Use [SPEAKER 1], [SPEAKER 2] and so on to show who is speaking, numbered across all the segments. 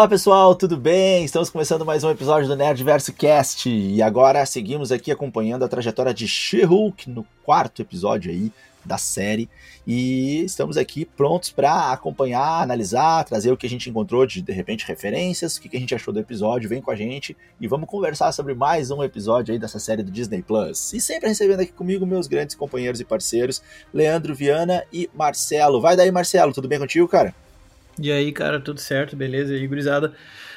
[SPEAKER 1] Olá pessoal, tudo bem? Estamos começando mais um episódio do Nerdverso Cast e agora seguimos aqui acompanhando a trajetória de She-Hulk no quarto episódio aí da série e estamos aqui prontos para acompanhar, analisar, trazer o que a gente encontrou de de repente referências, o que a gente achou do episódio, vem com a gente e vamos conversar sobre mais um episódio aí dessa série do Disney Plus. E sempre recebendo aqui comigo meus grandes companheiros e parceiros, Leandro Viana e Marcelo. Vai daí, Marcelo, tudo bem contigo, cara?
[SPEAKER 2] E aí, cara, tudo certo, beleza? E aí, gurizada?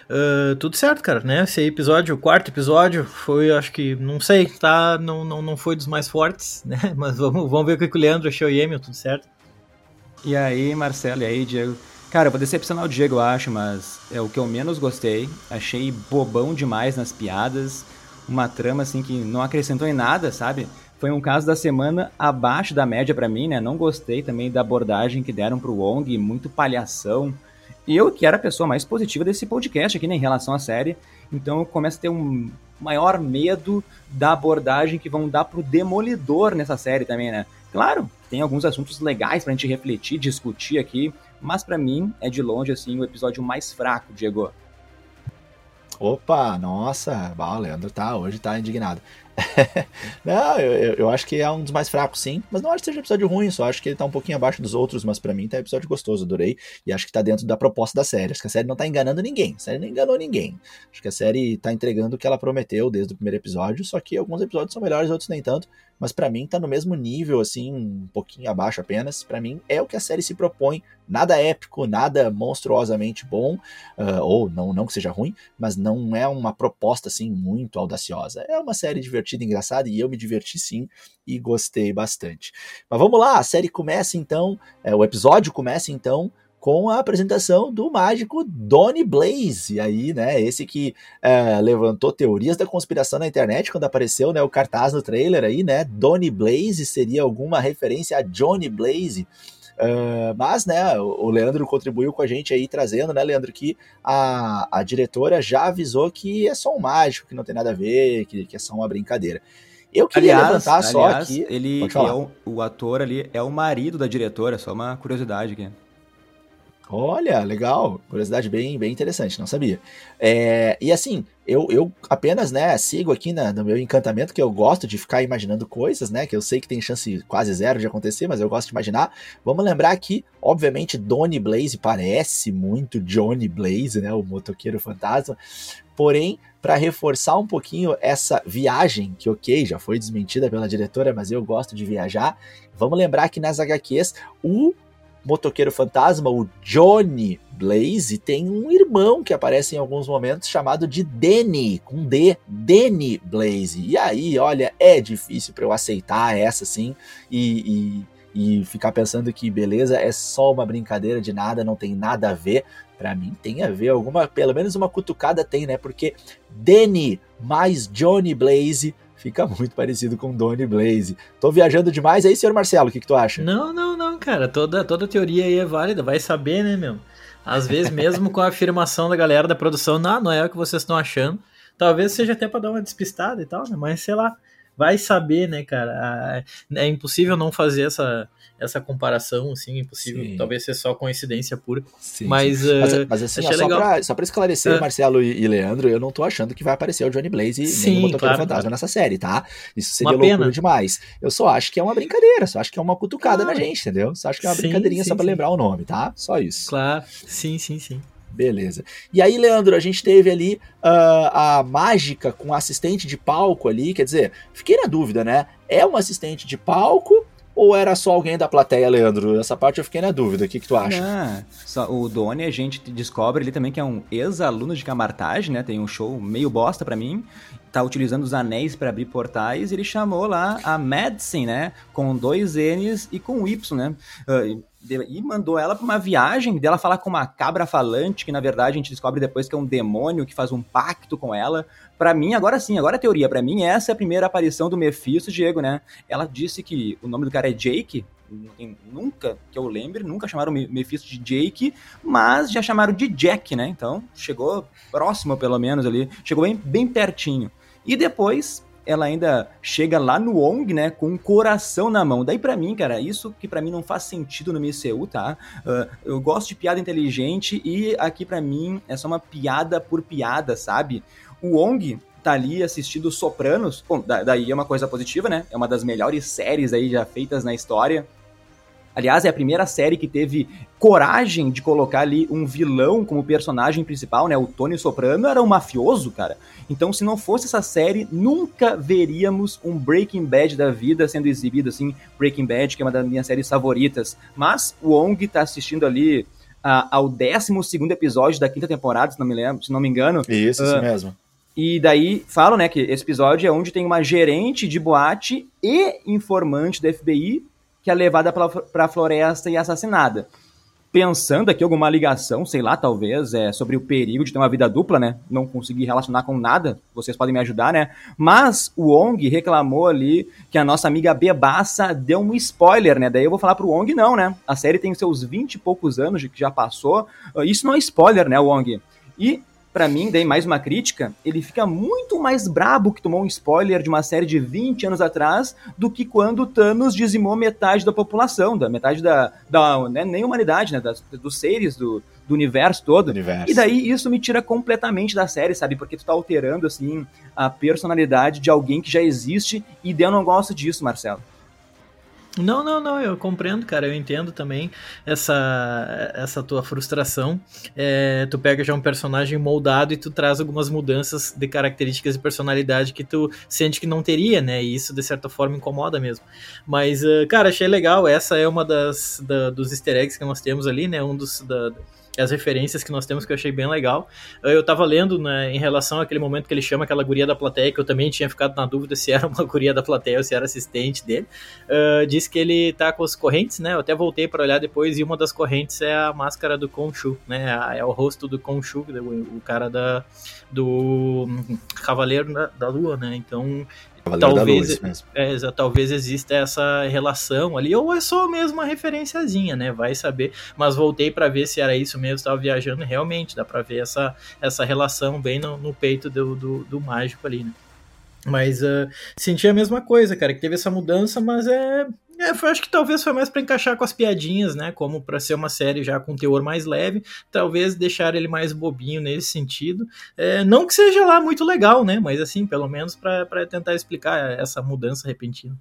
[SPEAKER 2] Uh, tudo certo, cara, né? Esse episódio, o quarto episódio, foi, acho que, não sei, tá, não, não, não foi dos mais fortes, né? Mas vamos, vamos ver o que o Leandro achou e Emil, tudo certo?
[SPEAKER 3] E aí, Marcelo, e aí, Diego? Cara, eu vou decepcionar o Diego, eu acho, mas é o que eu menos gostei. Achei bobão demais nas piadas, uma trama, assim, que não acrescentou em nada, sabe? Foi um caso da semana abaixo da média para mim, né? Não gostei também da abordagem que deram pro Wong, muito palhação. E eu, que era a pessoa mais positiva desse podcast aqui, né, em relação à série, então eu começo a ter um maior medo da abordagem que vão dar pro Demolidor nessa série também, né? Claro, tem alguns assuntos legais pra gente refletir, discutir aqui, mas para mim é de longe, assim, o episódio mais fraco, Diego.
[SPEAKER 1] Opa, nossa, bah, o Leandro tá, hoje tá indignado. não, eu, eu acho que é um dos mais fracos, sim. Mas não acho que seja episódio ruim, só acho que ele tá um pouquinho abaixo dos outros, mas para mim tá episódio gostoso, adorei. E acho que tá dentro da proposta da série. Acho que a série não tá enganando ninguém. A série não enganou ninguém. Acho que a série tá entregando o que ela prometeu desde o primeiro episódio, só que alguns episódios são melhores, outros nem tanto. Mas para mim tá no mesmo nível, assim, um pouquinho abaixo apenas. para mim é o que a série se propõe. Nada épico, nada monstruosamente bom, uh, ou não, não que seja ruim, mas não é uma proposta, assim, muito audaciosa. É uma série divertida engraçada, e eu me diverti sim e gostei bastante. Mas vamos lá, a série começa então, é, o episódio começa então com a apresentação do mágico Donny Blaze. E aí, né, esse que é, levantou teorias da conspiração na internet quando apareceu, né, o cartaz no trailer aí, né, Donny Blaze seria alguma referência a Johnny Blaze. Uh, mas, né, o Leandro contribuiu com a gente aí, trazendo, né, Leandro, que a, a diretora já avisou que é só um mágico, que não tem nada a ver, que, que é só uma brincadeira. Eu queria aliás, levantar aliás, só aqui.
[SPEAKER 3] Ele é o, o ator ali é o marido da diretora, só uma curiosidade aqui.
[SPEAKER 1] Olha, legal. Curiosidade bem, bem interessante, não sabia. É, e assim, eu, eu apenas, né, sigo aqui na, no meu encantamento, que eu gosto de ficar imaginando coisas, né, que eu sei que tem chance quase zero de acontecer, mas eu gosto de imaginar. Vamos lembrar que, obviamente, Donnie Blaze parece muito Johnny Blaze, né, o motoqueiro fantasma. Porém, para reforçar um pouquinho essa viagem, que ok, já foi desmentida pela diretora, mas eu gosto de viajar, vamos lembrar que nas HQs o motoqueiro fantasma, o Johnny Blaze, tem um irmão que aparece em alguns momentos chamado de Danny, com D, Danny Blaze. E aí, olha, é difícil para eu aceitar essa assim e, e, e, ficar pensando que beleza, é só uma brincadeira de nada, não tem nada a ver. Para mim tem a ver, alguma, pelo menos uma cutucada tem, né? Porque Danny mais Johnny Blaze fica muito parecido com Donnie Blaze. Tô viajando demais aí, senhor Marcelo, o que, que tu acha?
[SPEAKER 2] Não, não, não, cara. Toda, toda teoria aí é válida, vai saber, né, meu? Às vezes, mesmo com a afirmação da galera da produção, não, não é o que vocês estão achando. Talvez seja até para dar uma despistada e tal, né? Mas sei lá, vai saber, né, cara? É impossível não fazer essa, essa comparação, assim, impossível. Sim. Talvez seja só coincidência pura. Sim, mas, sim.
[SPEAKER 1] mas, uh, mas, assim, ó, só, pra, só pra esclarecer, uh, Marcelo e, e, Leandro, eu não tô achando que vai aparecer o Johnny Blaze sim, nem o Motoqueiro claro, Fantasma claro. nessa série, tá? Isso seria uma loucura pena. demais. Eu só acho que é uma brincadeira, só acho que é uma cutucada claro. na gente, entendeu? Só acho que é uma brincadeirinha só pra lembrar o nome, tá? Só isso.
[SPEAKER 2] Claro, sim, sim, sim.
[SPEAKER 1] Beleza. E aí, Leandro, a gente teve ali uh, a mágica com assistente de palco ali, quer dizer, fiquei na dúvida, né? É um assistente de palco ou era só alguém da plateia, Leandro? Essa parte eu fiquei na dúvida. O que, que tu acha?
[SPEAKER 3] Só, o Doni, a gente descobre ali também que é um ex-aluno de camartagem, né? Tem um show meio bosta para mim. Tá utilizando os anéis para abrir portais. E ele chamou lá a Madison, né? Com dois N's e com Y, né? Uh, e mandou ela para uma viagem dela falar com uma cabra falante, que na verdade a gente descobre depois que é um demônio que faz um pacto com ela. Para mim, agora sim, agora a teoria, para mim essa é a primeira aparição do Mephisto, Diego, né? Ela disse que o nome do cara é Jake, nunca que eu lembre, nunca chamaram o Mephisto de Jake, mas já chamaram de Jack, né? Então, chegou próximo pelo menos ali, chegou bem, bem pertinho. E depois ela ainda chega lá no Ong, né, com um coração na mão. Daí para mim, cara, isso que para mim não faz sentido no MCU, tá? Uh, eu gosto de piada inteligente e aqui para mim é só uma piada por piada, sabe? O Ong tá ali assistindo Sopranos, bom, daí é uma coisa positiva, né? É uma das melhores séries aí já feitas na história. Aliás, é a primeira série que teve coragem de colocar ali um vilão como personagem principal, né? O Tony Soprano era um mafioso, cara. Então, se não fosse essa série, nunca veríamos um Breaking Bad da vida sendo exibido assim. Breaking Bad, que é uma das minhas séries favoritas. Mas o Ong tá assistindo ali uh, ao 12 episódio da quinta temporada, se não me lembro, se não me engano.
[SPEAKER 1] Isso, uh, isso mesmo.
[SPEAKER 3] E daí falam, né, que esse episódio é onde tem uma gerente de boate e informante da FBI que é levada para a floresta e assassinada. Pensando aqui alguma ligação, sei lá, talvez, é sobre o perigo de ter uma vida dupla, né? Não conseguir relacionar com nada, vocês podem me ajudar, né? Mas o Ong reclamou ali que a nossa amiga Bebaça deu um spoiler, né? Daí eu vou falar pro Ong, não, né? A série tem seus 20 e poucos anos que já passou. Isso não é spoiler, né, Ong? E para mim, daí mais uma crítica, ele fica muito mais brabo que tomou um spoiler de uma série de 20 anos atrás do que quando Thanos dizimou metade da população, da metade da, da né, nem humanidade, né, das, dos seres do, do universo todo.
[SPEAKER 1] Universo.
[SPEAKER 3] E daí isso me tira completamente da série, sabe? Porque tu tá alterando, assim, a personalidade de alguém que já existe e eu não gosto disso, Marcelo.
[SPEAKER 2] Não, não, não, eu compreendo, cara, eu entendo também essa, essa tua frustração. É, tu pega já um personagem moldado e tu traz algumas mudanças de características e personalidade que tu sente que não teria, né? E isso de certa forma incomoda mesmo. Mas, uh, cara, achei legal. Essa é uma das da, dos easter eggs que nós temos ali, né? Um dos da, as referências que nós temos que eu achei bem legal. Eu tava lendo né, em relação àquele momento que ele chama aquela guria da plateia, que eu também tinha ficado na dúvida se era uma guria da plateia ou se era assistente dele. Uh, diz que ele tá com as correntes, né? Eu até voltei para olhar depois e uma das correntes é a máscara do Khonshu, né? É o rosto do Khonshu, o cara da, do Cavaleiro da, da Lua, né? Então talvez, é, talvez exista essa relação ali, ou é só mesmo uma referenciazinha, né? Vai saber. Mas voltei para ver se era isso mesmo, estava viajando realmente, dá para ver essa, essa relação bem no, no peito do, do, do, mágico ali, né? Mas uh, senti a mesma coisa, cara, que teve essa mudança, mas é, é, foi, acho que talvez foi mais para encaixar com as piadinhas, né? Como para ser uma série já com teor mais leve, talvez deixar ele mais bobinho nesse sentido. É, não que seja lá muito legal, né? Mas assim, pelo menos para tentar explicar essa mudança repentina.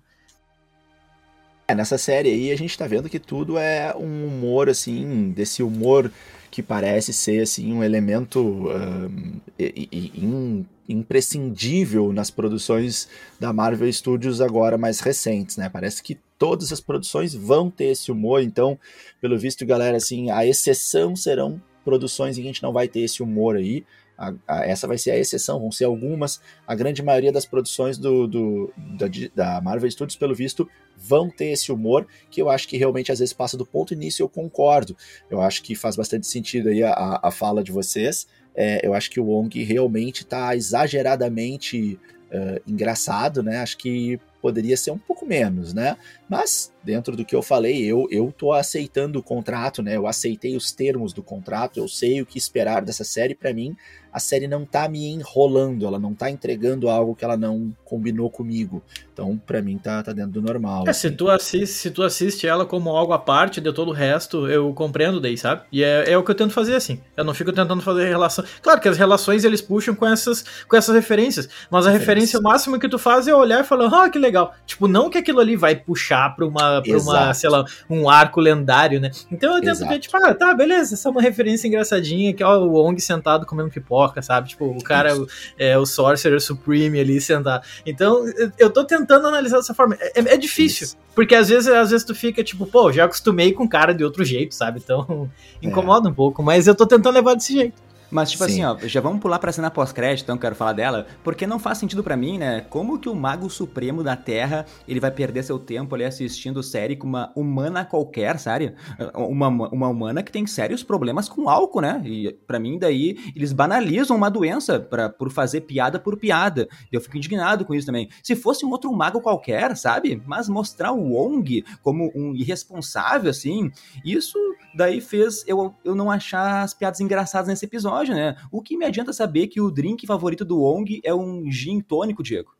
[SPEAKER 1] É, nessa série aí a gente tá vendo que tudo é um humor, assim, desse humor que parece ser assim um elemento um, in, imprescindível nas produções da Marvel Studios agora mais recentes, né? Parece que todas as produções vão ter esse humor, então, pelo visto, galera, assim, a exceção serão produções em que a gente não vai ter esse humor aí. A, a, essa vai ser a exceção, vão ser algumas. A grande maioria das produções do, do da, da, Marvel Studios, pelo visto, vão ter esse humor, que eu acho que realmente às vezes passa do ponto início, eu concordo. Eu acho que faz bastante sentido aí a, a fala de vocês. É, eu acho que o Wong realmente está exageradamente uh, engraçado, né? Acho que poderia ser um pouco menos, né? Mas, dentro do que eu falei, eu, eu tô aceitando o contrato, né? Eu aceitei os termos do contrato, eu sei o que esperar dessa série. Para mim, a série não tá me enrolando, ela não tá entregando algo que ela não combinou comigo. Então, para mim, tá, tá dentro do normal.
[SPEAKER 2] É, assim. se, tu assiste, se tu assiste ela como algo à parte de todo o resto, eu compreendo daí, sabe? E é, é o que eu tento fazer, assim. Eu não fico tentando fazer relação. Claro que as relações eles puxam com essas, com essas referências, mas a referência, o máximo que tu faz é olhar e falar, ah, que legal. Tipo, não que aquilo ali vai puxar pra uma, pra uma sei lá, um arco lendário, né? Então eu tento Exato. ver, tipo, ah, tá, beleza, essa é uma referência engraçadinha, que é o Wong sentado comendo pipoca, sabe? Tipo, o cara é o Sorcerer Supreme ali sentado. Então, eu tô tentando analisar dessa forma. É, é difícil. Isso. Porque às vezes, às vezes tu fica tipo, pô, já acostumei com cara de outro jeito, sabe? Então, incomoda é. um pouco, mas eu tô tentando levar desse jeito.
[SPEAKER 3] Mas, tipo Sim. assim, ó, já vamos pular pra cena pós-crédito, então quero falar dela, porque não faz sentido para mim, né? Como que o Mago Supremo da Terra, ele vai perder seu tempo ali assistindo série com uma humana qualquer, sabe? Uma, uma humana que tem sérios problemas com álcool, né? E para mim, daí, eles banalizam uma doença pra, por fazer piada por piada. Eu fico indignado com isso também. Se fosse um outro mago qualquer, sabe? Mas mostrar o Wong como um irresponsável, assim, isso daí fez eu, eu não achar as piadas engraçadas nesse episódio, né? O que me adianta saber que o drink favorito do Wong é um gin tônico, Diego?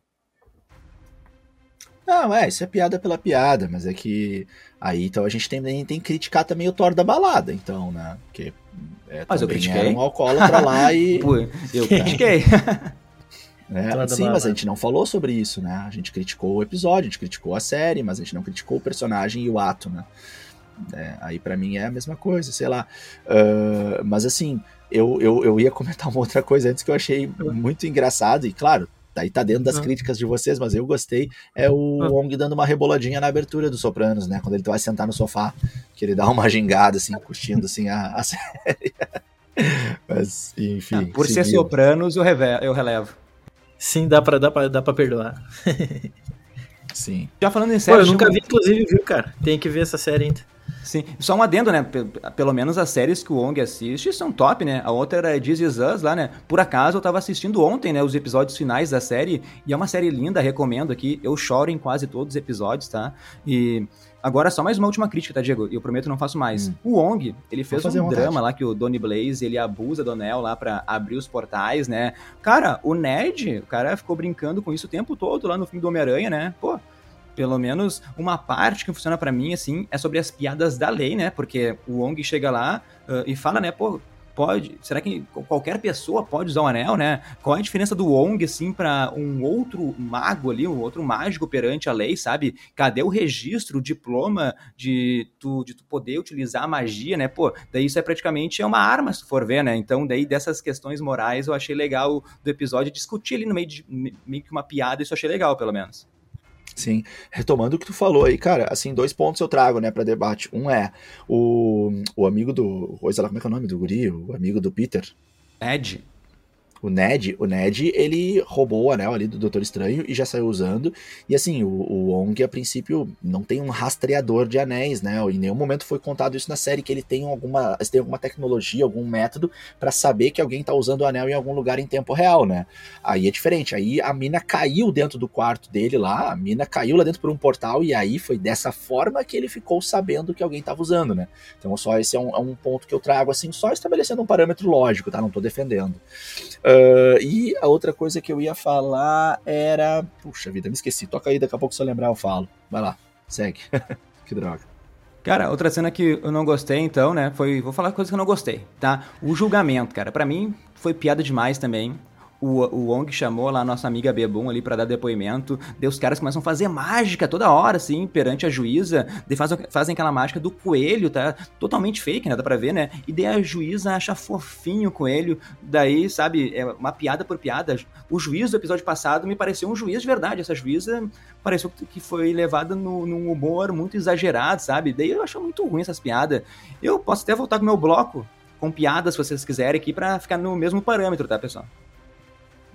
[SPEAKER 1] Não, é, isso é piada pela piada, mas é que aí então a gente tem, tem que criticar também o Thor da balada, então, né? Porque
[SPEAKER 3] é, mas eu critiquei. Era
[SPEAKER 1] um alcoólatra lá e.
[SPEAKER 3] Pô, eu critiquei.
[SPEAKER 1] É, sim, mas a gente não falou sobre isso, né? A gente criticou o episódio, a gente criticou a série, mas a gente não criticou o personagem e o ato, né? É, aí para mim é a mesma coisa, sei lá. Uh, mas assim, eu, eu, eu ia comentar uma outra coisa antes que eu achei muito engraçado, e claro, daí tá dentro das críticas de vocês, mas eu gostei, é o ah. Wong dando uma reboladinha na abertura do Sopranos, né? Quando ele vai sentar no sofá, que ele dá uma gingada, assim, curtindo, assim, a, a série. mas, enfim. Ah,
[SPEAKER 3] por seguindo. ser Sopranos, eu, eu relevo.
[SPEAKER 2] Sim, dá pra, dá pra, dá pra perdoar.
[SPEAKER 1] Sim.
[SPEAKER 3] Já falando em série...
[SPEAKER 2] Pô, eu nunca vi, inclusive, viu, cara? Tem que ver essa série ainda.
[SPEAKER 3] Sim, só um adendo, né? Pelo menos as séries que o Wong assiste são top, né? A outra era This Is Us lá, né? Por acaso eu tava assistindo ontem, né? Os episódios finais da série. E é uma série linda, recomendo aqui. Eu choro em quase todos os episódios, tá? E Agora, só mais uma última crítica, tá, Diego? E eu prometo não faço mais. Hum. O Wong, ele fez um drama lá que o Donny Blaze, ele abusa do Neo lá pra abrir os portais, né? Cara, o Ned, o cara ficou brincando com isso o tempo todo lá no filme do Homem-Aranha, né? Pô, pelo menos uma parte que funciona para mim, assim, é sobre as piadas da lei, né? Porque o Wong chega lá uh, e fala, né, pô, pode, será que qualquer pessoa pode usar o um anel, né? Qual é a diferença do Wong, assim, para um outro mago ali, um outro mágico perante a lei, sabe? Cadê o registro, o diploma de tu, de tu poder utilizar a magia, né? Pô, daí isso é praticamente é uma arma, se for ver, né? Então, daí dessas questões morais eu achei legal do episódio discutir ali no meio de meio que uma piada, isso eu achei legal, pelo menos.
[SPEAKER 1] Sim, retomando o que tu falou aí, cara, assim, dois pontos eu trago, né, para debate. Um é o, o amigo do. Lá, como é que é o nome do guri? O amigo do Peter.
[SPEAKER 3] Ed
[SPEAKER 1] o Ned, o Ned, ele roubou o anel ali do Doutor Estranho e já saiu usando. E assim, o, o Wong, a princípio, não tem um rastreador de anéis, né? Em nenhum momento foi contado isso na série, que ele tem alguma, tem alguma tecnologia, algum método para saber que alguém tá usando o anel em algum lugar em tempo real, né? Aí é diferente. Aí a mina caiu dentro do quarto dele lá, a mina caiu lá dentro por um portal, e aí foi dessa forma que ele ficou sabendo que alguém tava usando, né? Então só esse é um, é um ponto que eu trago, assim, só estabelecendo um parâmetro lógico, tá? Não tô defendendo. Uh, Uh, e a outra coisa que eu ia falar era. Puxa vida, me esqueci. Toca aí, daqui a pouco se eu lembrar eu falo. Vai lá, segue. que droga.
[SPEAKER 3] Cara, outra cena que eu não gostei, então, né? Foi. Vou falar coisas que eu não gostei, tá? O julgamento, cara. para mim foi piada demais também o, o Wong chamou lá a nossa amiga Bebum ali para dar depoimento, daí os caras começam a fazer mágica toda hora, assim, perante a juíza, daí fazem, fazem aquela mágica do coelho, tá? Totalmente fake, né? Dá pra ver, né? E daí a juíza acha fofinho o coelho, daí, sabe, é uma piada por piada. O juiz do episódio passado me pareceu um juiz de verdade, essa juíza pareceu que foi levada no, num humor muito exagerado, sabe? Daí eu acho muito ruim essas piadas. Eu posso até voltar com meu bloco com piadas, se vocês quiserem, aqui, para ficar no mesmo parâmetro, tá, pessoal?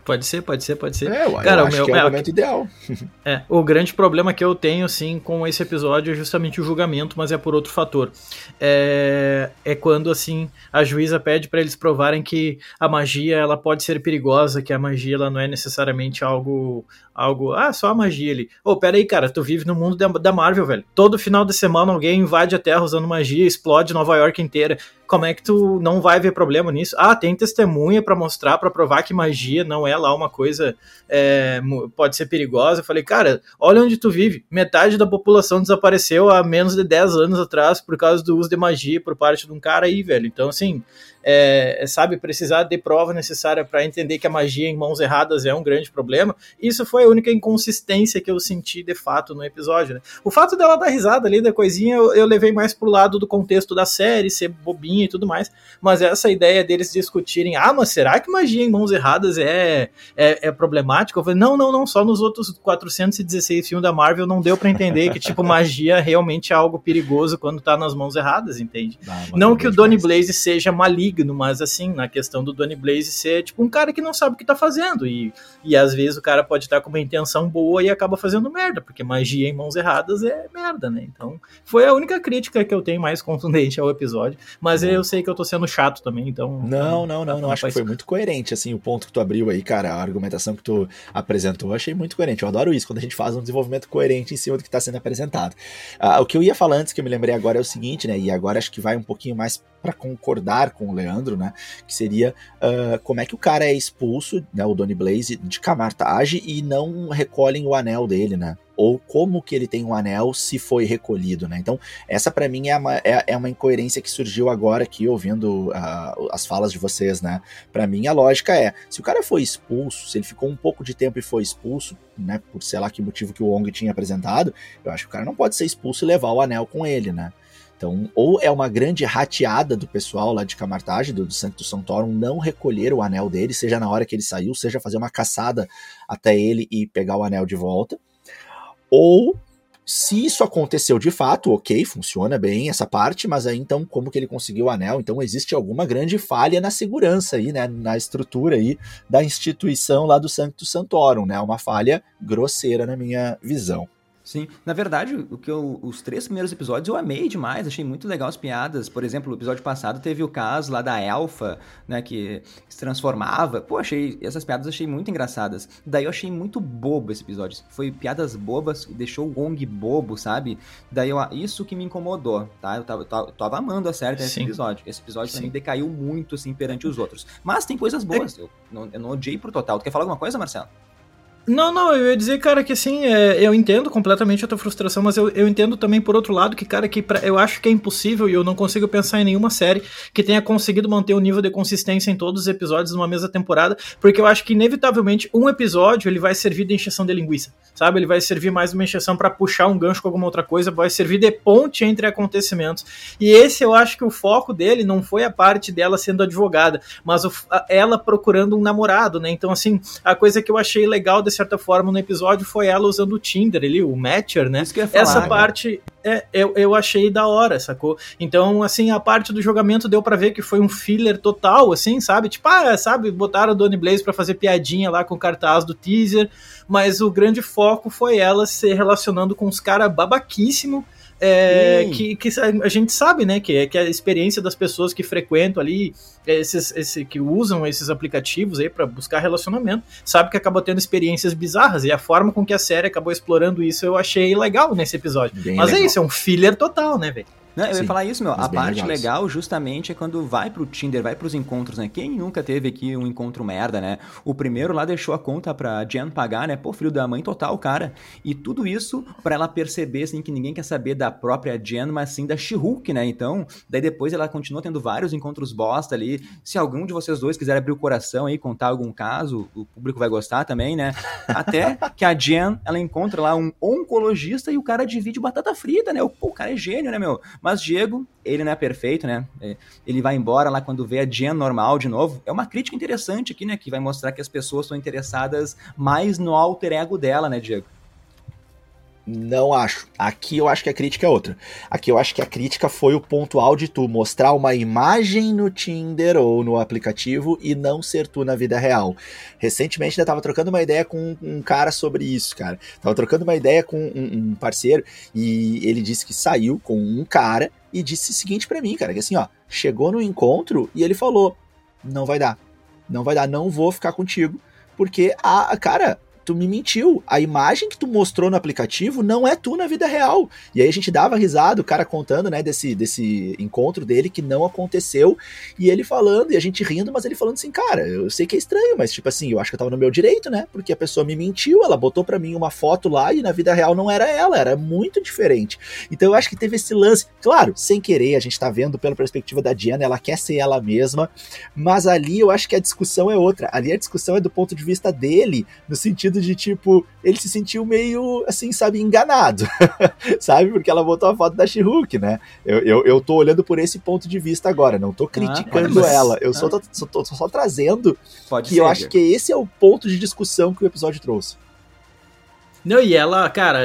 [SPEAKER 2] Pode ser, pode ser, pode ser.
[SPEAKER 1] É, eu Cara, acho o meu, que é o é, momento ideal.
[SPEAKER 2] É, o grande problema que eu tenho, assim, com esse episódio é justamente o julgamento, mas é por outro fator. É, é quando, assim, a juíza pede para eles provarem que a magia, ela pode ser perigosa, que a magia, ela não é necessariamente algo, algo, ah, só a magia ali. Ô, oh, pera aí, cara, tu vive no mundo da, da Marvel, velho. Todo final de semana alguém invade a Terra usando magia, explode Nova York inteira como é que tu não vai ver problema nisso? Ah, tem testemunha para mostrar, para provar que magia não é lá uma coisa é, pode ser perigosa. Eu falei, cara, olha onde tu vive. Metade da população desapareceu há menos de 10 anos atrás por causa do uso de magia por parte de um cara aí, velho. Então, assim, é, sabe, precisar de prova necessária para entender que a magia em mãos erradas é um grande problema. Isso foi a única inconsistência que eu senti de fato no episódio. Né? O fato dela dar risada ali da coisinha eu, eu levei mais pro lado do contexto da série, ser bobinha e tudo mais. Mas essa ideia deles discutirem, ah, mas será que magia em mãos erradas é, é, é problemática? Eu falei, não, não, não, só nos outros 416 filmes da Marvel não deu para entender que, tipo, magia realmente é algo perigoso quando tá nas mãos erradas, entende? Ah, não que o Donny Blaze seja maligno maligno, mas assim, na questão do Donny Blaze ser tipo um cara que não sabe o que tá fazendo. E, e às vezes o cara pode estar com uma intenção boa e acaba fazendo merda, porque magia em mãos erradas é merda, né? Então, foi a única crítica que eu tenho mais contundente ao episódio. Mas eu sei que eu tô sendo chato também, então.
[SPEAKER 1] Não, não, não, não. Acho que foi muito coerente, assim, o ponto que tu abriu aí, cara, a argumentação que tu apresentou, achei muito coerente. Eu adoro isso, quando a gente faz um desenvolvimento coerente em cima do que está sendo apresentado. Ah, o que eu ia falar antes, que eu me lembrei agora, é o seguinte, né? E agora acho que vai um pouquinho mais para concordar com o Leandro, né? Que seria uh, como é que o cara é expulso, né? O Donny Blaze de Camartage e não recolhem o anel dele, né? Ou como que ele tem um anel se foi recolhido, né? Então, essa para mim é uma, é, é, uma incoerência que surgiu agora aqui, ouvindo uh, as falas de vocês, né? Para mim, a lógica é, se o cara foi expulso, se ele ficou um pouco de tempo e foi expulso, né, por sei lá que motivo que o Wong tinha apresentado, eu acho que o cara não pode ser expulso e levar o anel com ele, né? Então, ou é uma grande rateada do pessoal lá de Camartage, do, do Sancto Santorum, não recolher o anel dele, seja na hora que ele saiu, seja fazer uma caçada até ele e pegar o anel de volta. Ou, se isso aconteceu de fato, ok, funciona bem essa parte, mas aí então como que ele conseguiu o anel? Então existe alguma grande falha na segurança aí, né, na estrutura aí da instituição lá do Sancto Santorum, né, uma falha grosseira na minha visão.
[SPEAKER 3] Sim, na verdade, o que eu, os três primeiros episódios eu amei demais, achei muito legal as piadas. Por exemplo, o episódio passado teve o caso lá da elfa, né, que se transformava. Pô, achei essas piadas achei muito engraçadas. Daí eu achei muito bobo esse episódio. Foi piadas bobas, deixou o Wong bobo, sabe? Daí eu, isso que me incomodou, tá? Eu tava, eu tava amando a série desse episódio. Esse episódio Sim. pra mim decaiu muito assim perante os outros. Mas tem coisas boas. Eu, não, eu não odiei pro total. Tu quer falar alguma coisa, Marcelo?
[SPEAKER 2] Não, não, eu ia dizer, cara, que assim, é, eu entendo completamente a tua frustração, mas eu, eu entendo também por outro lado que, cara, que pra, eu acho que é impossível e eu não consigo pensar em nenhuma série que tenha conseguido manter o nível de consistência em todos os episódios numa mesma temporada, porque eu acho que inevitavelmente um episódio ele vai servir de encheção de linguiça, sabe? Ele vai servir mais uma encheção para puxar um gancho com alguma outra coisa, vai servir de ponte entre acontecimentos. E esse eu acho que o foco dele não foi a parte dela sendo advogada, mas o, a, ela procurando um namorado, né? Então, assim, a coisa que eu achei legal desse certa forma, no episódio foi ela usando o Tinder ali, o Matcher, né? Falar, Essa parte é, eu, eu achei da hora, sacou? Então, assim, a parte do jogamento deu para ver que foi um filler total, assim, sabe? Tipo, ah, sabe, botaram a Donnie Blaze pra fazer piadinha lá com o cartaz do teaser, mas o grande foco foi ela se relacionando com os caras babaquíssimo é, que, que, a gente sabe, né, que é, que é a experiência das pessoas que frequentam ali, esses, esse, que usam esses aplicativos aí para buscar relacionamento, sabe que acabou tendo experiências bizarras, e a forma com que a série acabou explorando isso eu achei legal nesse episódio. Bem Mas é legal. é isso, é um filler total, né, velho?
[SPEAKER 3] Não, eu Sim, ia falar isso, meu. A parte legais. legal justamente é quando vai pro Tinder, vai pros encontros, né? Quem nunca teve aqui um encontro merda, né? O primeiro lá deixou a conta pra Jen pagar, né? Pô, filho da mãe total, cara. E tudo isso para ela perceber, assim, que ninguém quer saber da própria Jen, mas sim da she né? Então, daí depois ela continua tendo vários encontros bosta ali. Se algum de vocês dois quiser abrir o coração aí, contar algum caso, o público vai gostar também, né? Até que a Jen, ela encontra lá um oncologista e o cara divide batata frita, né? O, o cara é gênio, né, meu? Mas Diego, ele não é perfeito, né? É, ele vai embora lá quando vê a Jen normal de novo. É uma crítica interessante aqui, né? Que vai mostrar que as pessoas estão interessadas mais no alter ego dela, né, Diego?
[SPEAKER 1] Não acho. Aqui eu acho que a crítica é outra. Aqui eu acho que a crítica foi o pontual de tu mostrar uma imagem no Tinder ou no aplicativo e não ser tu na vida real. Recentemente eu tava trocando uma ideia com um cara sobre isso, cara. Tava trocando uma ideia com um, um parceiro e ele disse que saiu com um cara e disse o seguinte para mim, cara, que assim, ó, chegou no encontro e ele falou: "Não vai dar. Não vai dar, não vou ficar contigo, porque a cara, tu me mentiu. A imagem que tu mostrou no aplicativo não é tu na vida real. E aí a gente dava risada, o cara contando, né, desse, desse encontro dele que não aconteceu, e ele falando, e a gente rindo, mas ele falando assim, cara, eu sei que é estranho, mas tipo assim, eu acho que eu tava no meu direito, né? Porque a pessoa me mentiu, ela botou para mim uma foto lá e na vida real não era ela, era muito diferente. Então eu acho que teve esse lance, claro, sem querer, a gente tá vendo pela perspectiva da Diana, ela quer ser ela mesma, mas ali eu acho que a discussão é outra. Ali a discussão é do ponto de vista dele, no sentido sentido de tipo, ele se sentiu meio, assim, sabe, enganado, sabe? Porque ela botou a foto da she né? Eu, eu, eu tô olhando por esse ponto de vista agora, não tô ah, criticando ah, ela, eu ah. só, tô, só, tô, só trazendo Pode que ser, eu acho que esse é o ponto de discussão que o episódio trouxe.
[SPEAKER 2] Não, e ela, cara,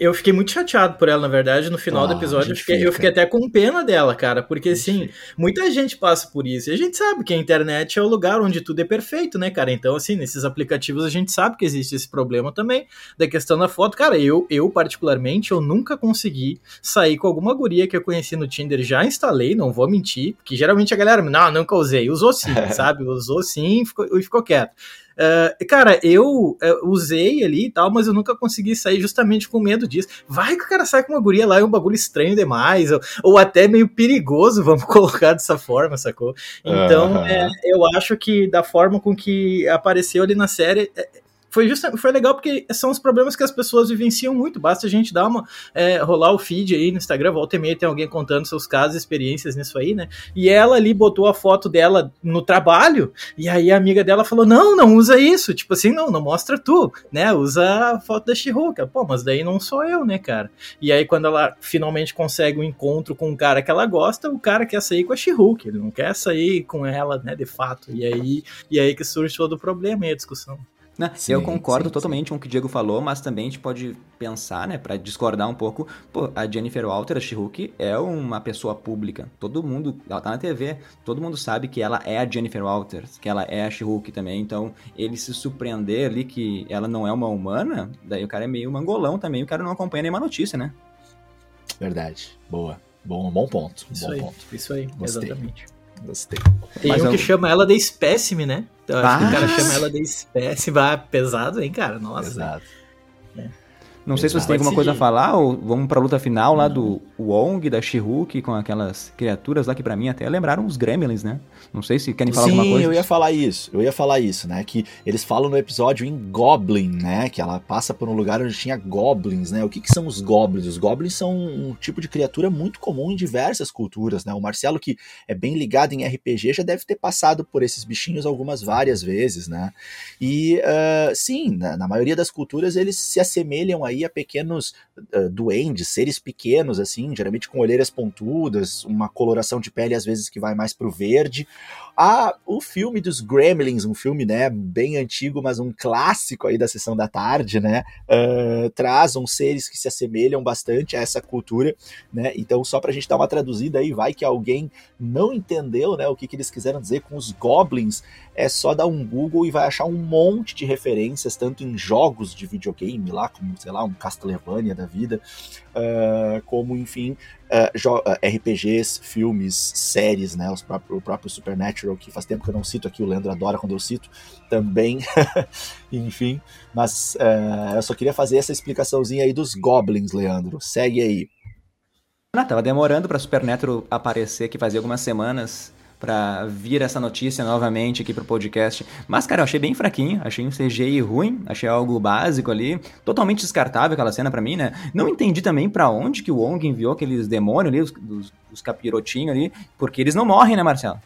[SPEAKER 2] eu fiquei muito chateado por ela, na verdade, no final ah, do episódio. Eu fiquei, eu fiquei, até com pena dela, cara, porque assim, muita gente passa por isso. E a gente sabe que a internet é o lugar onde tudo é perfeito, né, cara? Então, assim, nesses aplicativos a gente sabe que existe esse problema também da questão da foto. Cara, eu, eu particularmente, eu nunca consegui sair com alguma guria que eu conheci no Tinder. Já instalei, não vou mentir, porque geralmente a galera, não, nunca usei. Usou sim, sabe? Usou sim e ficou, e ficou quieto. Uh, cara, eu uh, usei ali e tal, mas eu nunca consegui sair justamente com medo disso. Vai que o cara sai com uma guria lá, é um bagulho estranho demais, ou, ou até meio perigoso, vamos colocar dessa forma, sacou? Então, é, eu acho que da forma com que apareceu ali na série, é, foi, just, foi legal porque são os problemas que as pessoas vivenciam muito. Basta a gente dar uma. É, rolar o feed aí no Instagram, volta e meia, tem alguém contando seus casos, experiências nisso aí, né? E ela ali botou a foto dela no trabalho, e aí a amiga dela falou: não, não usa isso. Tipo assim, não, não mostra tu, né? Usa a foto da Chiruca. Pô, mas daí não sou eu, né, cara? E aí, quando ela finalmente consegue um encontro com um cara que ela gosta, o cara quer sair com a Chiruca. Ele não quer sair com ela, né, de fato. E aí, e aí que surge todo o problema e a discussão.
[SPEAKER 3] Né? Sim, eu concordo sim, totalmente sim. com o que o Diego falou, mas também a gente pode pensar, né, para discordar um pouco, pô, a Jennifer Walter, a She-Hulk, é uma pessoa pública. Todo mundo, ela tá na TV, todo mundo sabe que ela é a Jennifer Walter, que ela é a She-Hulk também. Então, ele se surpreender ali que ela não é uma humana, daí o cara é meio mangolão também, o cara não acompanha nenhuma notícia, né?
[SPEAKER 1] Verdade. Boa. Bom, bom ponto.
[SPEAKER 2] Isso
[SPEAKER 1] bom
[SPEAKER 2] aí,
[SPEAKER 1] ponto.
[SPEAKER 2] isso aí, Gostei. exatamente.
[SPEAKER 1] Gostei.
[SPEAKER 2] Tem Mas um eu... que chama ela de espécime, né? Então acho que o cara chama ela de espécime. Vai pesado, hein, cara? Nossa.
[SPEAKER 1] Exato.
[SPEAKER 3] Não sei se você tem alguma coisa a falar, ou vamos pra luta final lá do Wong, da She-Hulk, com aquelas criaturas lá que para mim até lembraram os Gremlins, né? Não sei se querem falar
[SPEAKER 1] Sim,
[SPEAKER 3] alguma coisa.
[SPEAKER 1] eu ia falar isso, eu ia falar isso, né? Que eles falam no episódio em Goblin, né? Que ela passa por um lugar onde tinha Goblins, né? O que, que são os Goblins? Os Goblins são um tipo de criatura muito comum em diversas culturas, né? O Marcelo, que é bem ligado em RPG, já deve ter passado por esses bichinhos algumas várias vezes, né? E uh, sim, na, na maioria das culturas eles se assemelham aí a pequenos uh, duendes, seres pequenos, assim, geralmente com olheiras pontudas, uma coloração de pele às vezes que vai mais pro verde. Ah, o filme dos Gremlins, um filme, né, bem antigo, mas um clássico aí da sessão da tarde, né, uh, traz uns seres que se assemelham bastante a essa cultura, né, então só pra gente dar uma traduzida aí, vai que alguém não entendeu, né, o que, que eles quiseram dizer com os Goblins, é só dar um Google e vai achar um monte de referências, tanto em jogos de videogame lá, como, sei lá, um Castlevania da vida, uh, como, enfim, uh, RPGs, filmes, séries, né? Os próprios, o próprio Supernatural, que faz tempo que eu não cito aqui, o Leandro adora quando eu cito, também. Enfim, mas uh, eu só queria fazer essa explicaçãozinha aí dos Goblins, Leandro. Segue aí.
[SPEAKER 3] Ah, tava demorando para Supernatural aparecer que fazia algumas semanas para vir essa notícia novamente aqui pro podcast. Mas, cara, eu achei bem fraquinho, achei um CGI ruim, achei algo básico ali, totalmente descartável aquela cena para mim, né? Não entendi também para onde que o Wong enviou aqueles demônios ali, os, os, os capirotinhos ali, porque eles não morrem, né, Marcelo?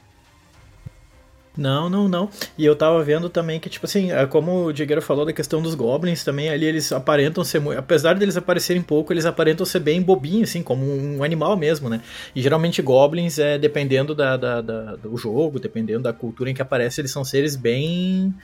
[SPEAKER 2] Não, não, não. E eu tava vendo também que, tipo assim, é como o Diegueiro falou da questão dos goblins também, ali eles aparentam ser muito. Apesar deles aparecerem pouco, eles aparentam ser bem bobinhos, assim, como um animal mesmo, né? E geralmente goblins, é dependendo da, da, da do jogo, dependendo da cultura em que aparece, eles são seres bem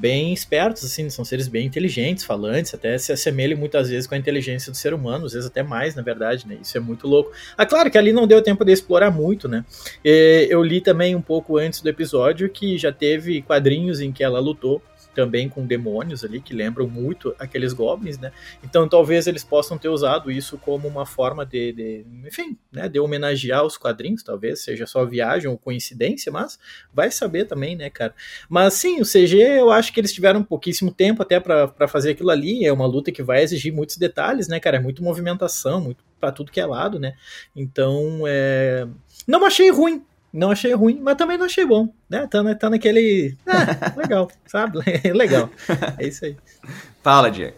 [SPEAKER 2] bem espertos, assim, são seres bem inteligentes, falantes, até se assemelham muitas vezes com a inteligência do ser humano, às vezes até mais, na verdade, né? Isso é muito louco. Ah, claro que ali não deu tempo de explorar muito, né? Eu li também um pouco antes do episódio que já teve quadrinhos em que ela lutou também com demônios ali, que lembram muito aqueles goblins, né? Então talvez eles possam ter usado isso como uma forma de, de enfim, né, de homenagear os quadrinhos, talvez seja só viagem ou coincidência, mas vai saber também, né, cara? Mas sim, o CG eu acho que eles tiveram pouquíssimo tempo até para fazer aquilo ali, é uma luta que vai exigir muitos detalhes, né, cara? É muito movimentação, muito para tudo que é lado, né? Então, é... não achei ruim, não achei ruim, mas também não achei bom, né? Tá, tá naquele. Ah, legal, sabe? legal. É isso aí.
[SPEAKER 3] Fala, Diego.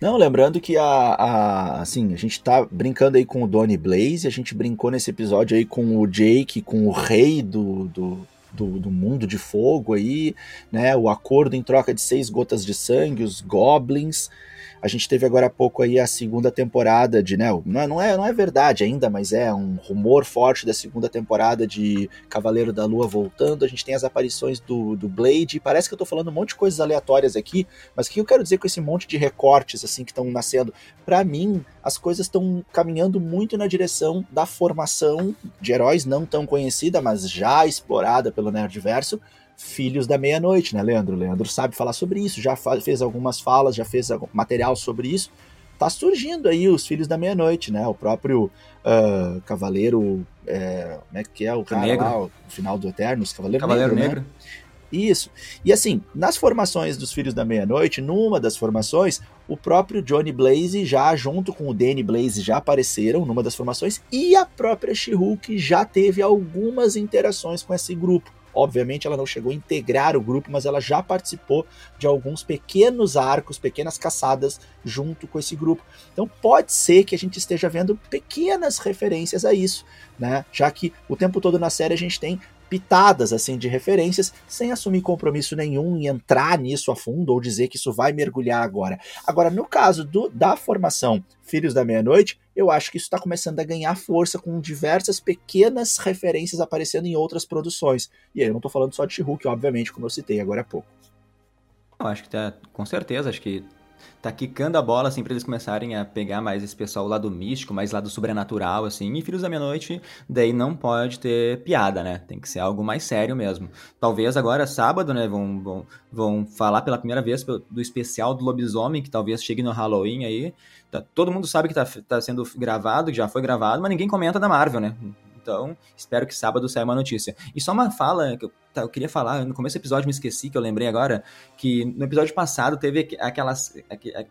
[SPEAKER 1] Não, lembrando que a, a, assim, a gente tá brincando aí com o Donnie Blaze, a gente brincou nesse episódio aí com o Jake, com o rei do, do, do, do, mundo de fogo aí, né? O acordo em troca de seis gotas de sangue, os goblins. A gente teve agora há pouco aí a segunda temporada de, né, não é, não é, não é verdade ainda, mas é um rumor forte da segunda temporada de Cavaleiro da Lua voltando. A gente tem as aparições do, do Blade. Parece que eu tô falando um monte de coisas aleatórias aqui, mas o que eu quero dizer com esse monte de recortes assim que estão nascendo? Para mim, as coisas estão caminhando muito na direção da formação de heróis não tão conhecida, mas já explorada pelo Nerdverso, Filhos da Meia-Noite, né, Leandro? Leandro sabe falar sobre isso, já fez algumas falas, já fez material sobre isso. Tá surgindo aí os Filhos da Meia-Noite, né? O próprio uh, Cavaleiro. É, como é que é o cara
[SPEAKER 3] Negro.
[SPEAKER 1] lá, o final do Eternos? Cavaleiro,
[SPEAKER 3] Cavaleiro
[SPEAKER 1] Negro.
[SPEAKER 3] Negro.
[SPEAKER 1] Né? Isso. E assim, nas formações dos Filhos da Meia-Noite, numa das formações, o próprio Johnny Blaze já, junto com o Danny Blaze, já apareceram numa das formações, e a própria She-Hulk já teve algumas interações com esse grupo Obviamente ela não chegou a integrar o grupo, mas ela já participou de alguns pequenos arcos, pequenas caçadas junto com esse grupo. Então pode ser que a gente esteja vendo pequenas referências a isso, né? Já que o tempo todo na série a gente tem pitadas assim de referências, sem assumir compromisso nenhum em entrar nisso a fundo ou dizer que isso vai mergulhar agora. Agora, no caso do, da formação Filhos da Meia-Noite, eu acho que isso está começando a ganhar força com diversas pequenas referências aparecendo em outras produções. E aí eu não estou falando só de She-Hulk, obviamente, como eu citei agora há pouco.
[SPEAKER 3] Eu acho que tá, com certeza, acho que tá quicando a bola, assim, pra eles começarem a pegar mais esse pessoal lado místico, mais lado sobrenatural, assim. E Filhos da Meia-Noite, daí não pode ter piada, né? Tem que ser algo mais sério mesmo. Talvez agora, sábado, né, vão, vão, vão falar pela primeira vez do especial do lobisomem, que talvez chegue no Halloween aí. Tá, todo mundo sabe que tá, tá sendo gravado, que já foi gravado, mas ninguém comenta da Marvel, né? Então, espero que sábado saia uma notícia. E só uma fala que eu, tá, eu, queria falar, no começo do episódio me esqueci, que eu lembrei agora, que no episódio passado teve aquelas.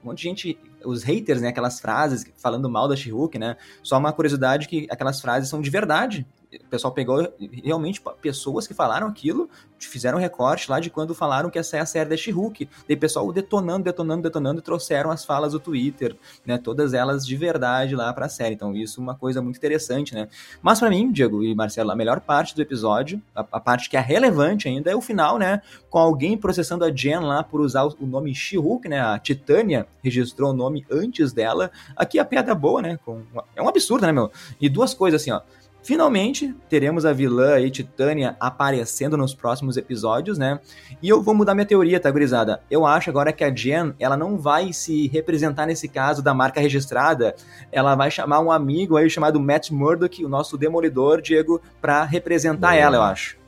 [SPEAKER 3] Um monte de gente, os haters, né? Aquelas frases falando mal da she né? Só uma curiosidade que aquelas frases são de verdade o pessoal pegou realmente pessoas que falaram aquilo, fizeram recorte lá de quando falaram que essa é a série da She-Hulk. Daí pessoal detonando, detonando, detonando e trouxeram as falas do Twitter, né? Todas elas de verdade lá pra série. Então isso é uma coisa muito interessante, né? Mas para mim, Diego e Marcelo, a melhor parte do episódio, a, a, parte que é relevante ainda, é o final, né? Com alguém processando a Jen lá por usar o, o nome She-Hulk, né? A Titânia registrou o nome antes dela. Aqui a piada boa, né? Com, é um absurdo, né, meu? E duas coisas assim, ó. Finalmente, teremos a vilã aí, Titânia, aparecendo nos próximos episódios, né? E eu vou mudar minha teoria, tá, gurizada? Eu acho agora que a Jen, ela não vai se representar nesse caso da marca registrada, ela vai chamar um amigo aí chamado Matt Murdock, o nosso demolidor, Diego, para representar ela, eu acho.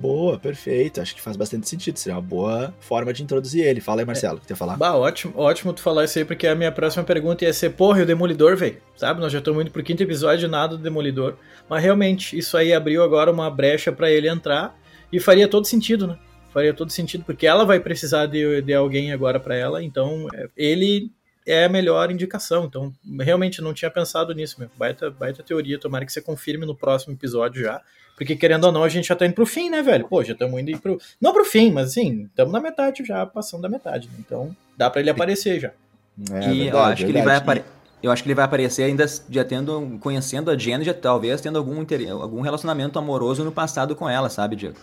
[SPEAKER 1] Boa, perfeito. Acho que faz bastante sentido. Seria uma boa forma de introduzir ele. Fala aí, Marcelo, o que tu ia falar?
[SPEAKER 2] Bah, ótimo, ótimo tu falar isso aí, porque a minha próxima pergunta ia ser, porra, e o Demolidor, velho? Sabe? Nós já estamos indo pro quinto episódio nada do Demolidor. Mas realmente, isso aí abriu agora uma brecha para ele entrar e faria todo sentido, né? Faria todo sentido, porque ela vai precisar de, de alguém agora para ela, então é, ele é a melhor indicação. Então, realmente não tinha pensado nisso, meu. Baita, baita teoria. Tomara que você confirme no próximo episódio já. Porque, querendo ou não, a gente já tá indo pro fim, né, velho? Pô, já estamos indo pro. Não pro fim, mas assim, estamos na metade já, passando da metade. Né? Então, dá para ele aparecer já.
[SPEAKER 3] É, e verdade, eu acho que ele vai aparecer. Eu acho que ele vai aparecer ainda já tendo, conhecendo a Jen, já talvez tendo algum, algum relacionamento amoroso no passado com ela, sabe, Diego?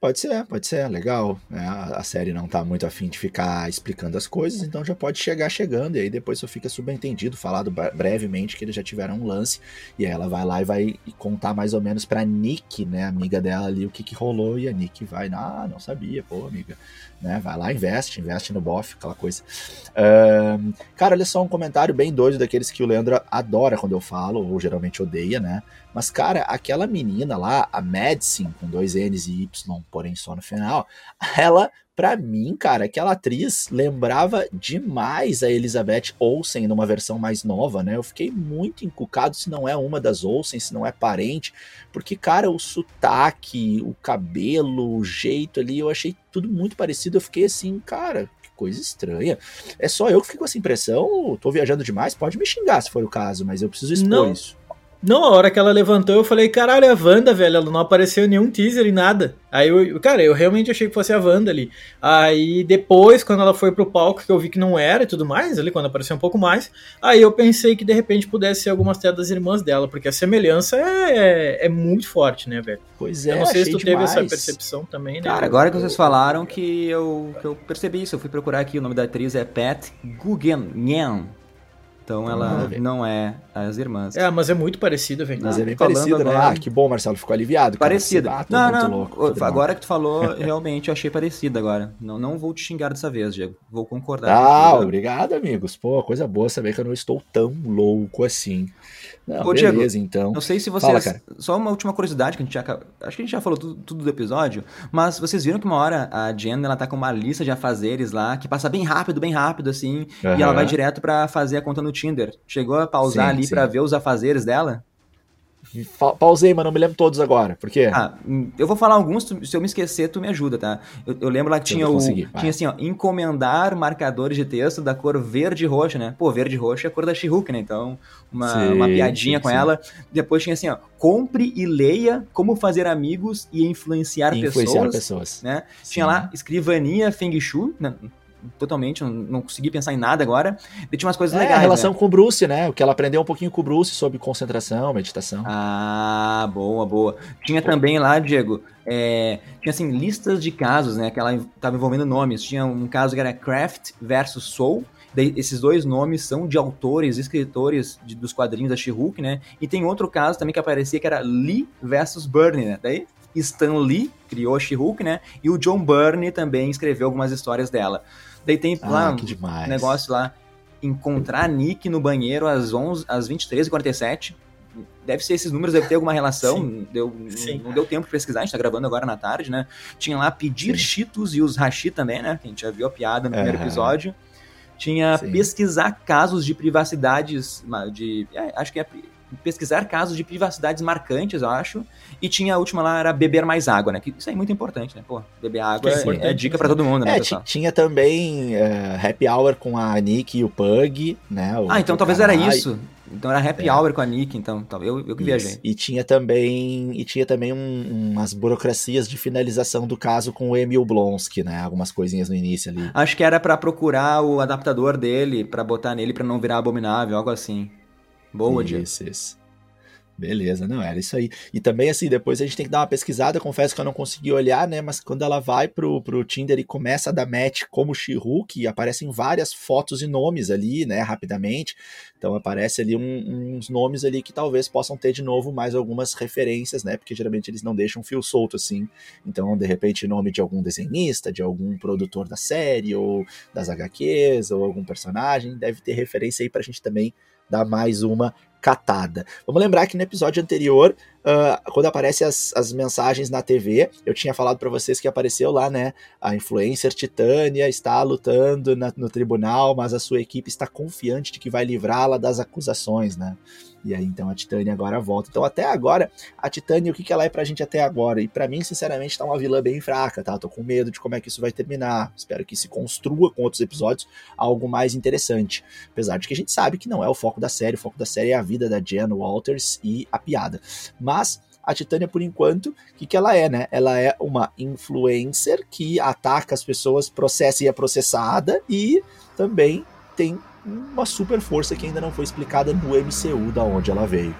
[SPEAKER 1] Pode ser, pode ser, legal. É, a série não tá muito afim de ficar explicando as coisas, então já pode chegar chegando, e aí depois só fica subentendido, falado brevemente que eles já tiveram um lance, e aí ela vai lá e vai contar mais ou menos pra Nick, né, amiga dela ali, o que que rolou, e a Nick vai, ah, não sabia, pô, amiga, né, vai lá, investe, investe no bofe, aquela coisa. Um, cara, olha só um comentário bem doido daqueles que o Leandro adora quando eu falo, ou geralmente odeia, né, mas, cara, aquela menina lá, a Madison, com dois N's e Y, porém só no final, ela, pra mim, cara, aquela atriz lembrava demais a Elizabeth Olsen numa versão mais nova, né? Eu fiquei muito encucado se não é uma das Olsen, se não é parente, porque, cara, o sotaque, o cabelo, o jeito ali, eu achei tudo muito parecido. Eu fiquei assim, cara, coisa estranha. É só eu que fico com essa impressão, tô viajando demais, pode me xingar se for o caso, mas eu preciso expor não, isso.
[SPEAKER 2] Não, a hora que ela levantou, eu falei, caralho, é a Wanda, velho, ela não apareceu em nenhum teaser e nada. Aí eu, cara, eu realmente achei que fosse a Wanda ali. Aí depois, quando ela foi pro palco, que eu vi que não era e tudo mais, ali, quando apareceu um pouco mais, aí eu pensei que de repente pudesse ser algumas até das irmãs dela, porque a semelhança é, é, é muito forte, né, velho?
[SPEAKER 1] Pois é,
[SPEAKER 2] Eu não sei se tu teve essa percepção também, né?
[SPEAKER 3] Cara, agora que vocês falaram que eu, que eu percebi isso, eu fui procurar aqui, o nome da atriz é Pat Guggenheim. Então ela não é as irmãs.
[SPEAKER 2] É, mas é muito parecida, velho.
[SPEAKER 1] Mas é bem parecida, né? Ah, que bom, Marcelo, ficou aliviado.
[SPEAKER 3] Parecida. Cara. Não, não, louco, agora que tu falou, realmente eu achei parecida agora. Não, não vou te xingar dessa vez, Diego. Vou concordar.
[SPEAKER 1] Ah, obrigado, amigos. Pô, coisa boa saber que eu não estou tão louco assim.
[SPEAKER 3] Não, Ô, beleza, Diego, então. Não sei se vocês. Fala, só uma última curiosidade que a gente já. Acho que a gente já falou tudo, tudo, do episódio, mas vocês viram que uma hora a Jen ela tá com uma lista de afazeres lá que passa bem rápido, bem rápido, assim, uhum. e ela vai direto para fazer a conta no Tinder. Chegou a pausar sim, ali para ver os afazeres dela?
[SPEAKER 1] Pausei, mas não me lembro todos agora. Por quê?
[SPEAKER 3] Ah, hum, eu vou falar alguns, tu- se eu me esquecer, tu me ajuda, tá? Eu, eu lembro lá que tinha o.
[SPEAKER 1] vai.
[SPEAKER 3] Tinha assim, ó, encomendar marcadores de texto da cor verde e roxa, né? Pô, verde e roxa é a cor da she né? Então, uma,
[SPEAKER 1] Sim,
[SPEAKER 3] uma piadinha
[SPEAKER 1] sim,
[SPEAKER 3] com
[SPEAKER 1] sim.
[SPEAKER 3] ela. Depois tinha assim, ó, compre e leia como fazer amigos e influenciar,
[SPEAKER 1] Influenciar
[SPEAKER 3] pessoas.
[SPEAKER 1] pessoas.
[SPEAKER 3] né? Tinha lá escrivania Feng Shui, né? Totalmente, não, não consegui pensar em nada agora. E tinha umas coisas
[SPEAKER 1] É,
[SPEAKER 3] legais.
[SPEAKER 1] a relação
[SPEAKER 3] né?
[SPEAKER 1] com o Bruce, né? O que ela aprendeu um pouquinho com o Bruce sobre concentração, meditação.
[SPEAKER 3] Ah, boa, boa. Tinha também lá, Diego, é, tinha assim, listas de casos, né? Que ela estava envolvendo nomes. Tinha um caso que era Craft versus Soul. Daí, esses dois nomes são de autores, escritores de- dos quadrinhos da She-Hulk, né? E tem outro caso também que aparecia que era Lee versus Byrne, né? Daí Stan Lee criou a She-Hulk, né? E o John Byrne também escreveu algumas histórias dela. Daí tem lá
[SPEAKER 1] Ah, que
[SPEAKER 3] um negócio lá, encontrar Nick no banheiro às, 11, às 23h47. Deve ser esses números, deve ter alguma relação. Deu,
[SPEAKER 2] Sim.
[SPEAKER 3] Não deu tempo de pesquisar, a gente tá gravando agora na tarde, né? Tinha lá pedir
[SPEAKER 1] Sim.
[SPEAKER 3] cheetos e os hashi também, né? Que a gente já viu a piada no primeiro
[SPEAKER 1] Aham.
[SPEAKER 3] episódio. Tinha
[SPEAKER 1] Sim.
[SPEAKER 3] pesquisar casos de privacidades, de, é, acho que é pesquisar casos de privacidades marcantes, eu acho. E tinha a última lá, era beber mais água, né? Que isso é muito importante, né? Pô, beber água
[SPEAKER 2] é
[SPEAKER 3] é, dica pra todo mundo, né,
[SPEAKER 1] É,
[SPEAKER 3] pessoal?
[SPEAKER 1] tinha também é, happy hour com a Nick e o Pug, né? o
[SPEAKER 3] Ah, então talvez era isso. Então era happy
[SPEAKER 1] É.
[SPEAKER 3] hour com a Nick, então. tal- Eu, eu que
[SPEAKER 1] Isso.
[SPEAKER 3] viajei.
[SPEAKER 1] E tinha também, e tinha também um- umas burocracias de finalização do caso com o Emil Blonsky, né? Algumas coisinhas no início ali.
[SPEAKER 3] Acho que era pra procurar o adaptador dele, pra botar nele pra não virar abominável, algo assim. Boa, Diego.
[SPEAKER 1] Isso. Beleza, não, era isso aí. E também, assim, depois a gente tem que dar uma pesquisada, confesso que eu não consegui olhar, né? Mas quando ela vai pro, pro Tinder e começa a dar match como She-Hulk, aparecem várias fotos e nomes ali, né? Rapidamente. Então aparece ali um- uns nomes ali que talvez possam ter de novo mais algumas referências, né? Porque geralmente eles não deixam fio solto assim. Então, de repente, nome de algum desenhista, de algum produtor da série, ou das HQs, ou algum personagem, deve ter referência aí pra gente também dar mais uma catada. Vamos lembrar que no episódio anterior, ah, quando aparecem as, as mensagens na TV, eu tinha falado pra vocês que apareceu lá, né? A influencer Titânia está lutando na- no tribunal, mas a sua equipe está confiante de que vai livrá-la das acusações, né? E aí então a Titânia agora volta. Então até agora, a Titânia, o que, que ela é pra gente até agora? E pra mim, sinceramente, tá uma vilã bem fraca, tá? Tô com medo de como é que isso vai terminar. Espero que se construa com outros episódios algo mais interessante. Apesar de que a gente sabe que não é o foco da série, o foco da série é a vida da Jen Walters e a piada. Mas a Titânia, por enquanto, o que, que ela é, né? Ela é uma influencer que ataca as pessoas, processa e é processada e também tem uma super força que ainda não foi explicada no MCU da onde ela veio.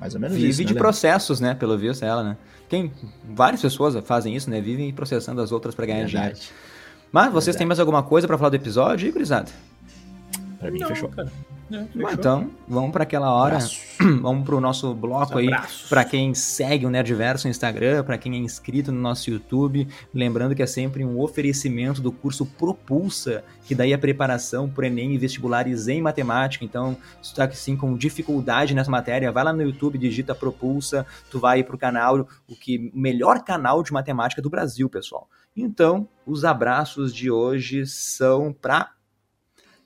[SPEAKER 1] Mais ou menos
[SPEAKER 3] Vive
[SPEAKER 1] isso, né,
[SPEAKER 3] de
[SPEAKER 1] Leandro?
[SPEAKER 3] processos, né? Pelo visto, ela, né? Tem várias pessoas fazem isso, né? Vivem processando as outras pra ganhar dinheiro.
[SPEAKER 1] Verdade.
[SPEAKER 3] Mas vocês
[SPEAKER 1] Verdade.
[SPEAKER 3] têm mais alguma coisa pra falar do episódio, gurizada?
[SPEAKER 1] Pra mim,
[SPEAKER 2] Não,
[SPEAKER 1] fechou.
[SPEAKER 2] cara. É,
[SPEAKER 3] Então, vamos pra aquela hora.
[SPEAKER 1] Abraço.
[SPEAKER 3] Vamos pro nosso bloco aí.
[SPEAKER 2] Abraços.
[SPEAKER 3] Pra quem segue o Nerdverso no Instagram, pra quem é inscrito no nosso YouTube, lembrando que é sempre um oferecimento do curso Propulsa, que daí é preparação pro Enem e vestibulares em matemática. Então, se tu tá assim com dificuldade nessa matéria, vai lá no YouTube, digita Propulsa, tu vai pro canal, o que o melhor canal de matemática do Brasil, pessoal. Então, os abraços de hoje são pra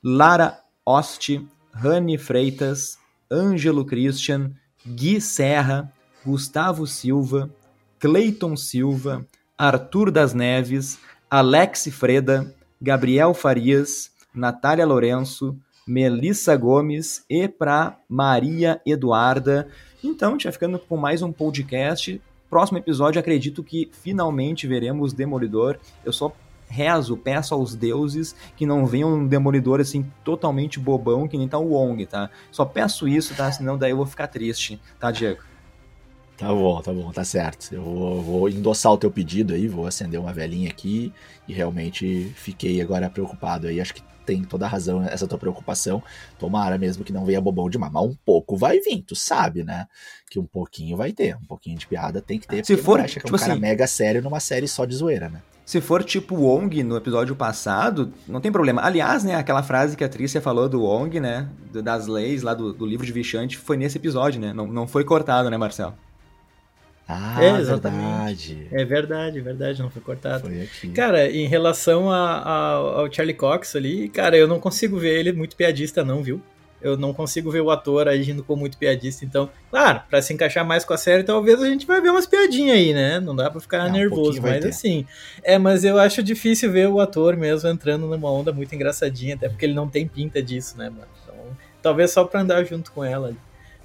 [SPEAKER 3] Lara Oste, Rani Freitas, Ângelo Christian, Gui Serra, Gustavo Silva, Cleiton Silva, Arthur das Neves, Alex Freda, Gabriel Farias, Natália Lourenço, Melissa Gomes e para Maria Eduarda. Então, vai ficando com mais um podcast. Próximo episódio, acredito que finalmente veremos Demolidor. Eu só rezo, peço aos deuses que não venha um demolidor assim totalmente bobão que nem tá o Wong, tá? Só peço isso, tá? Senão daí eu vou ficar triste, tá, Diego?
[SPEAKER 1] Tá bom, tá bom, tá certo. Eu vou, vou endossar o teu pedido aí, vou acender uma velhinha aqui e realmente fiquei agora preocupado aí. Acho que tem toda a razão essa tua preocupação. Tomara mesmo que não venha bobão demais, mas um pouco vai vir, tu sabe, né? Que um pouquinho vai ter, um pouquinho de piada tem que ter.
[SPEAKER 3] Se for,
[SPEAKER 1] acha que é
[SPEAKER 3] tipo
[SPEAKER 1] um cara
[SPEAKER 3] assim-
[SPEAKER 1] mega sério numa série só de zoeira, né?
[SPEAKER 3] Se for tipo Wong no episódio passado, não tem problema. Aliás, né, aquela frase que a Trícia falou do Wong, né, das leis lá do, do livro de Vichante, foi nesse episódio, né? Não, não foi cortado, né, Marcelo?
[SPEAKER 1] Ah,
[SPEAKER 2] É, exatamente.
[SPEAKER 1] verdade.
[SPEAKER 2] É verdade, verdade, não foi cortado.
[SPEAKER 1] Foi aqui.
[SPEAKER 2] Cara, em relação a- a- ao Charlie Cox ali, cara, eu não consigo ver ele muito piadista, não, viu? Eu não consigo ver o ator agindo como muito piadista. Então, claro, para se encaixar mais com a série, talvez a gente vai ver umas piadinhas aí, né? Não dá pra ficar não, nervoso, um mas assim. É, mas eu acho difícil ver o ator mesmo entrando numa onda muito engraçadinha, até porque ele não tem pinta disso, né, mano? Então, talvez só pra andar junto com ela.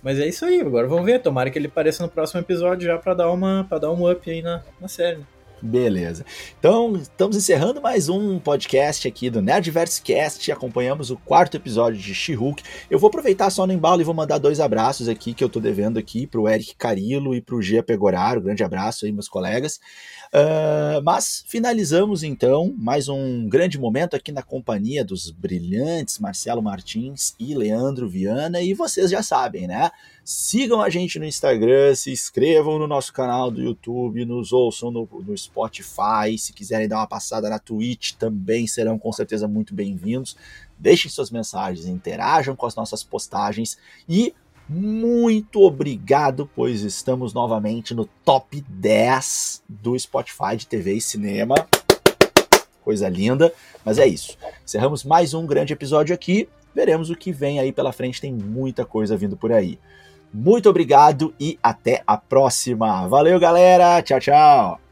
[SPEAKER 2] Mas é isso aí, agora vamos ver. Tomara que ele apareça no próximo episódio já pra dar, uma, pra dar um up aí na, na série.
[SPEAKER 1] Beleza. Então, estamos encerrando mais um podcast aqui do Nerdverse Cast. Acompanhamos o quarto episódio de She-Hulk. Eu vou aproveitar só no embalo e vou mandar dois abraços aqui que eu tô devendo aqui pro Eric Carilo e pro Gia Pegoraro. Grande abraço aí, meus colegas. Uh, mas finalizamos então mais um grande momento aqui na companhia dos brilhantes Marcelo Martins e Leandro Viana. E vocês já sabem, né? Sigam a gente no Instagram, se inscrevam no nosso canal do YouTube, nos ouçam no, no Spotify. Se quiserem dar uma passada na Twitch, também serão com certeza muito bem-vindos. Deixem suas mensagens, interajam com as nossas postagens e muito obrigado, pois estamos novamente no top 10 do Spotify de TV e cinema. Coisa linda, mas é isso. Encerramos mais um grande episódio aqui. Veremos o que vem aí pela frente, tem muita coisa vindo por aí. Muito obrigado e até a próxima. Valeu, galera. Tchau, tchau.